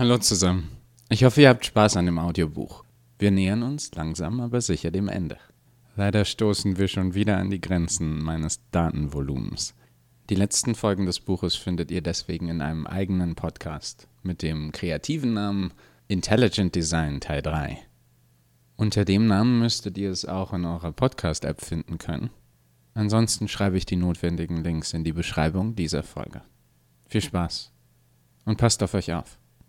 Hallo zusammen. Ich hoffe, ihr habt Spaß an dem Audiobuch. Wir nähern uns langsam aber sicher dem Ende. Leider stoßen wir schon wieder an die Grenzen meines Datenvolumens. Die letzten Folgen des Buches findet ihr deswegen in einem eigenen Podcast mit dem kreativen Namen Intelligent Design Teil 3. Unter dem Namen müsstet ihr es auch in eurer Podcast-App finden können. Ansonsten schreibe ich die notwendigen Links in die Beschreibung dieser Folge. Viel Spaß und passt auf euch auf.